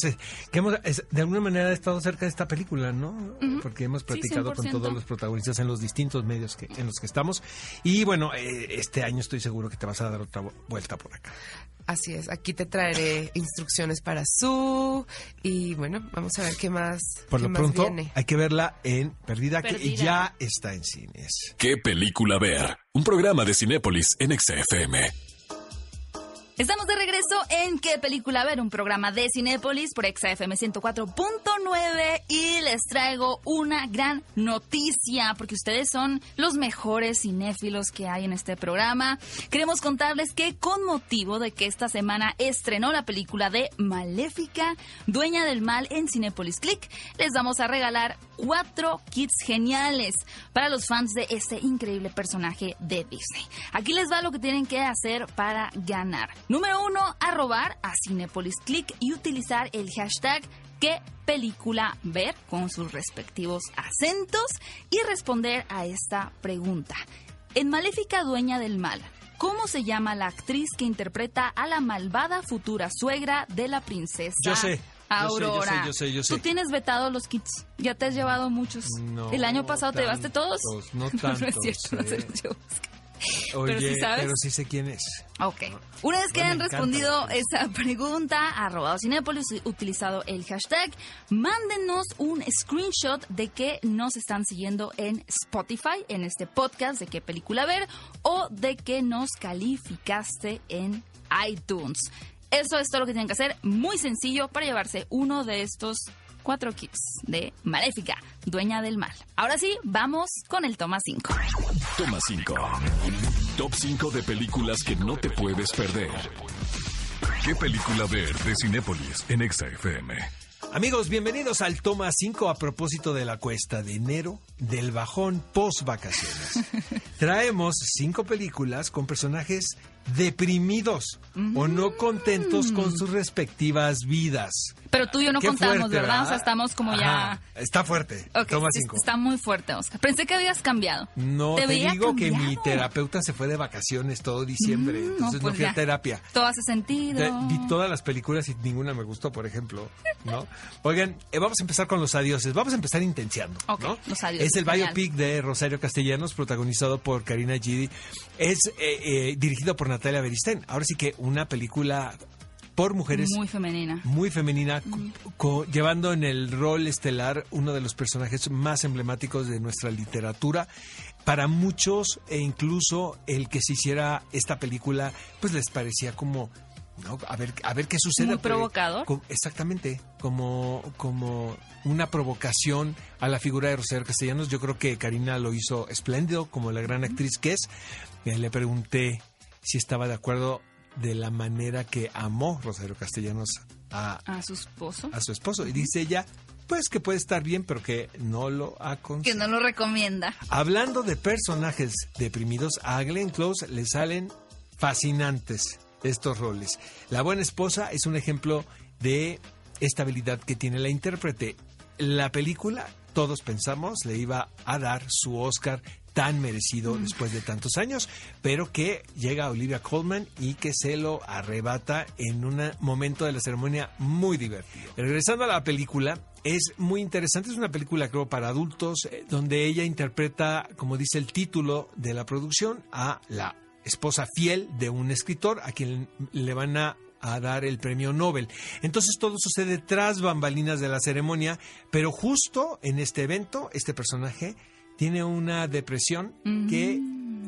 Speaker 2: que hemos es- de alguna manera estado cerca de esta película, ¿no? Porque hemos
Speaker 1: Sí,
Speaker 2: platicado con
Speaker 1: 100%.
Speaker 2: todos los protagonistas en los distintos medios que, en los que estamos. Y bueno, eh, este año estoy seguro que te vas a dar otra vu- vuelta por acá.
Speaker 4: Así es. Aquí te traeré instrucciones para su. Y bueno, vamos a ver qué más,
Speaker 2: Por
Speaker 4: qué
Speaker 2: lo
Speaker 4: más
Speaker 2: pronto,
Speaker 4: viene.
Speaker 2: hay que verla en Perdida, que
Speaker 1: Perdida.
Speaker 2: ya está en cines.
Speaker 3: ¿Qué película ver? Un programa de Cinépolis en XFM.
Speaker 1: Estamos de regreso en ¿Qué película ver? Un programa de Cinépolis por XFM 104.9 y les traigo una gran noticia porque ustedes son los mejores cinéfilos que hay en este programa. Queremos contarles que con motivo de que esta semana estrenó la película de Maléfica, Dueña del Mal en Cinépolis Click, les vamos a regalar cuatro kits geniales para los fans de este increíble personaje de Disney. Aquí les va lo que tienen que hacer para ganar. Número uno, arrobar a Cinepolis Click y utilizar el hashtag qué película ver con sus respectivos acentos y responder a esta pregunta. En Maléfica Dueña del Mal, ¿cómo se llama la actriz que interpreta a la malvada futura suegra de la princesa?
Speaker 2: Yo sé.
Speaker 1: Aurora.
Speaker 2: Yo sé, yo sé, yo sé.
Speaker 1: Tú tienes vetado los kits. Ya te has llevado muchos.
Speaker 2: No,
Speaker 1: El año pasado te llevaste todos.
Speaker 2: tantos, no
Speaker 1: no es cierto, no
Speaker 2: eh.
Speaker 1: sé, yo busqué.
Speaker 2: Oye,
Speaker 1: Pero sí sabes.
Speaker 2: pero sí sé quién es.
Speaker 1: Ok. Una vez que
Speaker 2: Bueno, encanta
Speaker 1: respondido esa pregunta, arrobado Cinépolis, utilizado el hashtag, mándenos un screenshot de que nos están siguiendo en Spotify, en este podcast de qué película ver, o de que nos calificaste en iTunes. Eso es todo lo que tienen que hacer, muy sencillo para llevarse uno de estos cuatro kits de Maléfica, dueña del mal. Ahora sí, vamos con el toma 5.
Speaker 3: Toma 5. Top 5 de películas que no te puedes perder. ¿Qué película ver de Cinépolis en Exa FM?
Speaker 2: Amigos, bienvenidos al Toma 5 a propósito de la cuesta de enero del bajón post vacaciones. Traemos cinco películas con personajes deprimidos o no contentos con sus respectivas vidas.
Speaker 1: Pero tú y yo no
Speaker 2: Qué
Speaker 1: contamos,
Speaker 2: fuerte,
Speaker 1: ¿verdad? O sea, estamos como
Speaker 2: Ajá,
Speaker 1: ya...
Speaker 2: Está fuerte.
Speaker 1: Ok,
Speaker 2: Toma 5.
Speaker 1: Está muy fuerte, Oscar. Pensé que habías cambiado.
Speaker 2: No, te, digo que mi terapeuta se fue de vacaciones todo diciembre,
Speaker 1: Mm,
Speaker 2: entonces no,
Speaker 1: pues
Speaker 2: fui a terapia.
Speaker 1: Todo hace sentido.
Speaker 2: Vi todas las películas y ninguna me gustó, por ejemplo, ¿no? Oigan, eh, vamos a empezar con los adioses. Vamos a empezar intenciando,
Speaker 1: Ok,
Speaker 2: ¿no?
Speaker 1: los adioses,
Speaker 2: Es el
Speaker 1: genial.
Speaker 2: biopic de Rosario Castellanos, protagonizado por Karina Gidi. Es eh, eh, dirigido por Natalia Beristain. Ahora sí que una película por mujeres
Speaker 1: Muy femenina.
Speaker 2: muy femenina, llevando en el rol estelar uno de los personajes más emblemáticos de nuestra literatura. Para muchos, e incluso el que se hiciera esta película, pues les parecía como, ¿no? A ver, a ver qué sucede.
Speaker 1: Muy
Speaker 2: porque-
Speaker 1: provocador.
Speaker 2: exactamente, como, como una provocación a la figura de Rosario Castellanos. Yo creo que Karina lo hizo espléndido, como la gran actriz que es. Eh, le pregunté si estaba de acuerdo de la manera que amó Rosario Castellanos a,
Speaker 1: A su esposo.
Speaker 2: a su esposo. Y dice ella, pues que puede estar bien, pero que no lo ha
Speaker 1: Que no lo recomienda.
Speaker 2: Hablando de personajes deprimidos, a Glenn Close le salen fascinantes estos roles. La buena esposa es un ejemplo de esta habilidad que tiene la intérprete. La película, todos pensamos, le iba a dar su Oscar tan merecido después de tantos años, pero que llega Olivia Colman y que se lo arrebata en un momento de la ceremonia muy divertido. Regresando a la película, es muy interesante, es una película creo para adultos, eh, donde ella interpreta, como dice el título de la producción, a la esposa fiel de un escritor a quien le van a a dar el premio Nobel. Entonces todo sucede tras bambalinas de la ceremonia, pero justo en este evento, este personaje tiene una depresión que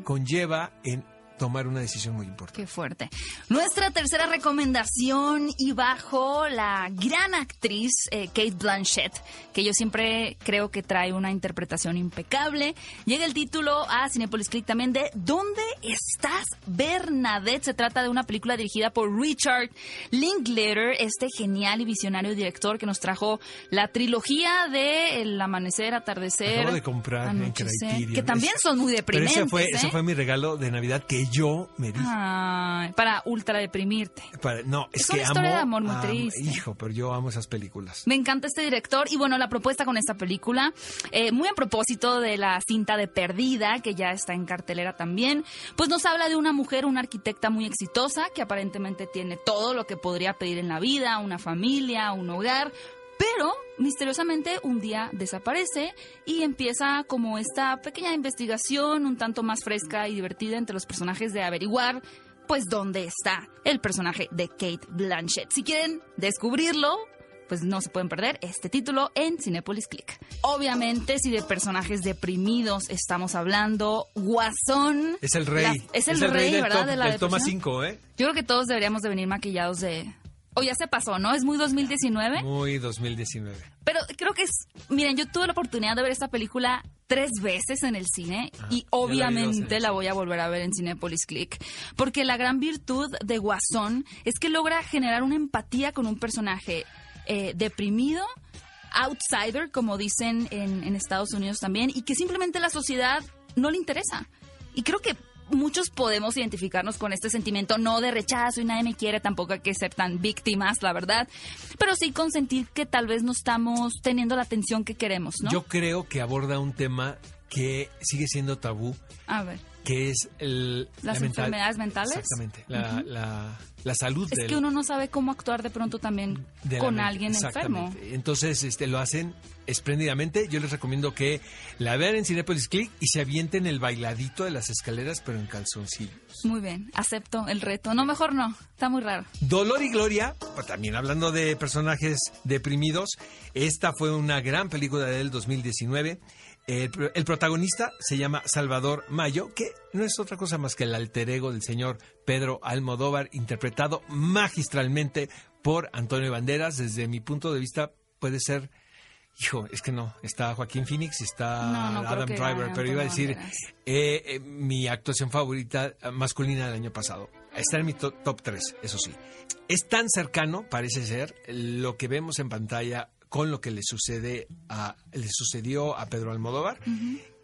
Speaker 2: conlleva en tomar una decisión muy importante.
Speaker 1: Qué fuerte. Nuestra tercera recomendación y bajo la gran actriz eh, Kate Blanchett, que yo siempre creo que trae una interpretación impecable. Llega el título a Cinepolis Click también de ¿Dónde estás, Bernadette? Se trata de una película dirigida por Richard Linklater, este genial y visionario director que nos trajo la trilogía de El amanecer, atardecer,
Speaker 2: Acabo de comprar
Speaker 1: anochecer, que también son muy
Speaker 2: Pero
Speaker 1: deprimentes.
Speaker 2: ese fue,
Speaker 1: ¿eh?
Speaker 2: ese fue mi regalo de Navidad que yo me di.
Speaker 1: Ay, para ultra deprimirte.
Speaker 2: Para- no, es,
Speaker 1: Es
Speaker 2: que
Speaker 1: una historia
Speaker 2: amo,
Speaker 1: de amor muy triste.
Speaker 2: Hijo, pero yo amo esas películas.
Speaker 1: Me encanta este director y bueno, la propuesta con esta película, eh, muy a propósito de la cinta de Perdida, que ya está en cartelera también, pues nos habla de una mujer, una arquitecta muy exitosa, que aparentemente tiene todo lo que podría pedir en la vida, una familia, un hogar, pero misteriosamente un día desaparece y empieza como esta pequeña investigación un tanto más fresca y divertida entre los personajes de averiguar pues dónde está el personaje de Kate Blanchett. Si quieren descubrirlo, pues no se pueden perder este título en Cinepolis Click. Obviamente, si de personajes deprimidos estamos hablando, Guasón.
Speaker 2: Es el rey.
Speaker 1: es el, rey, ¿verdad?
Speaker 2: de
Speaker 1: la
Speaker 2: toma 5, ¿eh?
Speaker 1: Yo creo que todos deberíamos de venir maquillados de... O ya se pasó, ¿no? Es muy 2019.
Speaker 2: Muy 2019.
Speaker 1: Pero creo que es... Miren, yo tuve la oportunidad de ver esta película tres veces en el cine
Speaker 2: Ah,
Speaker 1: y obviamente la, voy a volver a ver en Cinepolis Click. Porque la gran virtud de Guasón es que logra generar una empatía con un personaje eh, deprimido, outsider, como dicen en, en Estados Unidos también, y que simplemente la sociedad no le interesa. Y creo que muchos podemos identificarnos con este sentimiento, no de rechazo y nadie me quiere, tampoco hay que ser tan víctimas, la verdad, pero sí con sentir que tal vez no estamos teniendo la atención que queremos, ¿no?
Speaker 2: Yo creo que aborda un tema que sigue siendo tabú,
Speaker 1: A ver,
Speaker 2: que es el,
Speaker 1: las
Speaker 2: la mental-
Speaker 1: enfermedades mentales.
Speaker 2: Exactamente. La, la, la salud
Speaker 1: Es
Speaker 2: del-
Speaker 1: que uno no sabe cómo actuar de pronto también
Speaker 2: de
Speaker 1: con
Speaker 2: mente.
Speaker 1: alguien enfermo.
Speaker 2: Entonces, este, lo hacen espléndidamente. Yo les recomiendo que la vean en Cinepolis Click y se avienten el bailadito de las escaleras, pero en calzoncillos.
Speaker 1: Muy bien, acepto el reto. No, mejor no, está muy raro.
Speaker 2: Dolor y Gloria, pues, también hablando de personajes deprimidos, esta fue una gran película del 2019. El, el protagonista se llama Salvador Mayo, que no es otra cosa más que el alter ego del señor Pedro Almodóvar, interpretado magistralmente por Antonio Banderas. Desde mi punto de vista, puede ser. Hijo, es que no, está Joaquín Phoenix y está
Speaker 1: No, no creo
Speaker 2: Adam Driver, pero iba a decir eh, eh, mi actuación favorita masculina del año pasado. Está en mi to- top 3, eso sí. Es tan cercano, parece ser, lo que vemos en pantalla con lo que le sucede a le sucedió a Pedro Almodóvar,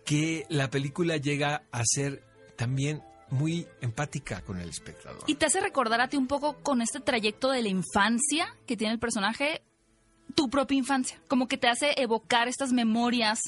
Speaker 2: que la película llega a ser también muy empática con el espectador.
Speaker 1: Y te hace recordar a ti un poco con este trayecto de la infancia que tiene el personaje, tu propia infancia. Como que te hace evocar estas memorias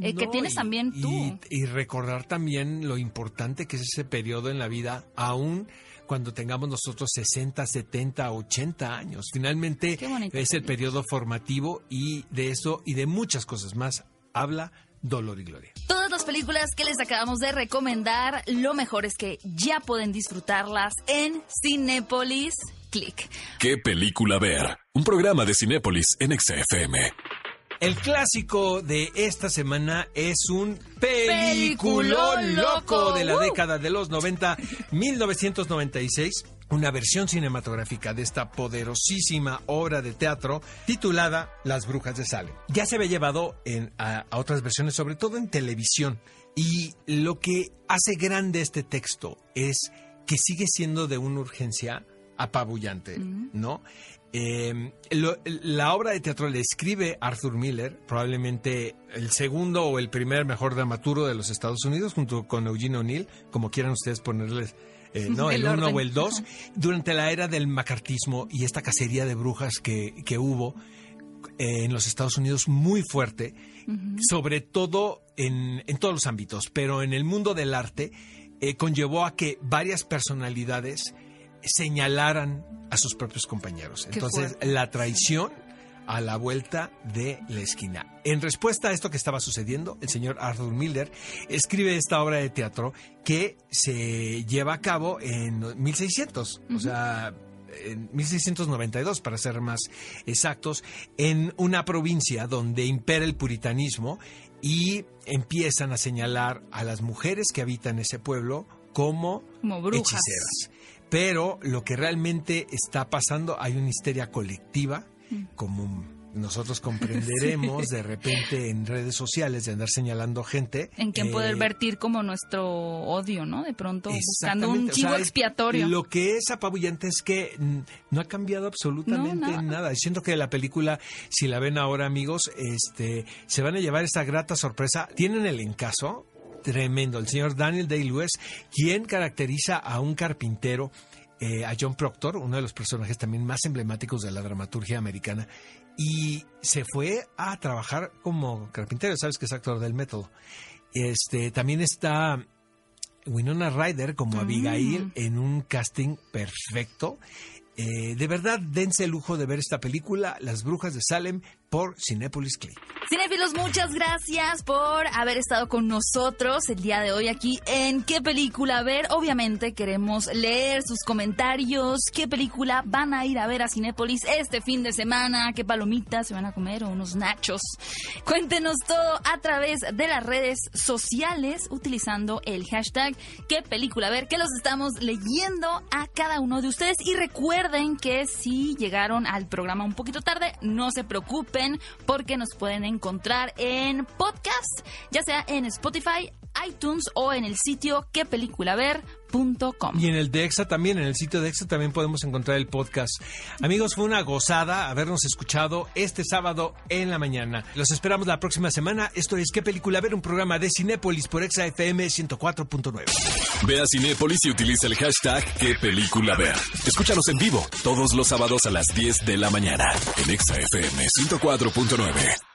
Speaker 1: eh, que tienes
Speaker 2: y-
Speaker 1: también tú.
Speaker 2: Y, y recordar también lo importante que es ese periodo en la vida, aún cuando tengamos nosotros 60, 70, 80 años. Finalmente es el periodo formativo y de eso y de muchas cosas más habla Dolor y Gloria.
Speaker 1: Todas las películas que les acabamos de recomendar, lo mejor es que ya pueden disfrutarlas en Cinépolis Click.
Speaker 3: ¿Qué película ver? Un programa de Cinépolis en XFM.
Speaker 2: El clásico de esta semana es un peliculón loco de la década de los 90, 1996, una versión cinematográfica de esta poderosísima obra de teatro titulada Las Brujas de Salem. Ya se había llevado en- a, a otras versiones, sobre todo en televisión, y lo que hace grande este texto es que sigue siendo de una urgencia apabullante, ¿no? Eh, lo- la obra de teatro le escribe Arthur Miller, probablemente el segundo o el primer mejor dramaturgo de los Estados Unidos, junto con Eugene O'Neill, como quieran ustedes ponerles, eh, ¿no?
Speaker 1: El
Speaker 2: el uno o el dos, durante la era del macartismo y esta cacería de brujas que, que hubo eh, en los Estados Unidos muy fuerte, sobre todo en, en todos los ámbitos, pero en el mundo del arte eh, conllevó a que varias personalidades señalaran a sus propios compañeros. Entonces, la traición a la vuelta de la esquina. En respuesta a esto que estaba sucediendo, el señor Arthur Miller escribe esta obra de teatro que se lleva a cabo en 1600, o sea, en 1692 para ser más exactos, en una provincia donde impera el puritanismo y empiezan a señalar a las mujeres que habitan ese pueblo como,
Speaker 1: Como brujas.
Speaker 2: hechiceras. Pero lo que realmente está pasando, hay una histeria colectiva,
Speaker 1: Mm.
Speaker 2: como nosotros comprenderemos de repente en redes sociales de andar señalando gente.
Speaker 1: En quien
Speaker 2: eh,
Speaker 1: poder vertir como nuestro odio, ¿no? De pronto buscando un
Speaker 2: o
Speaker 1: chivo
Speaker 2: sea,
Speaker 1: expiatorio.
Speaker 2: Lo que es apabullante es que no ha cambiado absolutamente
Speaker 1: No, nada.
Speaker 2: nada. Siento que la película, si la ven ahora, amigos, este, se van a llevar esta grata sorpresa. Tienen el encaso tremendo. El señor Daniel Day-Lewis, quien caracteriza a un carpintero. eh, a John Proctor, uno de los personajes también más emblemáticos de la dramaturgia americana, y se fue a trabajar como carpintero, sabes que es actor del método. Este, también está Winona Ryder como Abigail en un casting perfecto. Eh, de verdad, dense el lujo de ver esta película, Las Brujas de Salem, por Cinepolis Click.
Speaker 1: Cinefilos, muchas gracias por haber estado con nosotros el día de hoy aquí en ¿Qué película ver? Obviamente queremos leer sus comentarios, qué película van a ir a ver a Cinépolis este fin de semana, qué palomitas se van a comer o unos nachos. Cuéntenos todo a través de las redes sociales utilizando el hashtag ¿Qué película ver? Que los estamos leyendo a cada uno de ustedes y recuerden que si llegaron al programa un poquito tarde, no se preocupen porque nos pueden encontrar en podcast, ya sea en Spotify, iTunes o en el sitio quepeliculaver.com.
Speaker 2: Y en el de EXA también, en el sitio de EXA también podemos encontrar el podcast. Amigos, fue una gozada habernos escuchado este sábado en la mañana. Los esperamos la próxima semana. Esto es ¿Qué película ver? Un programa de Cinépolis por EXA FM 104.9.
Speaker 3: Ve a Cinépolis y utiliza el hashtag ¿Qué película ver? Escúchanos en vivo todos los sábados a las 10 de la mañana en EXA FM 104.9.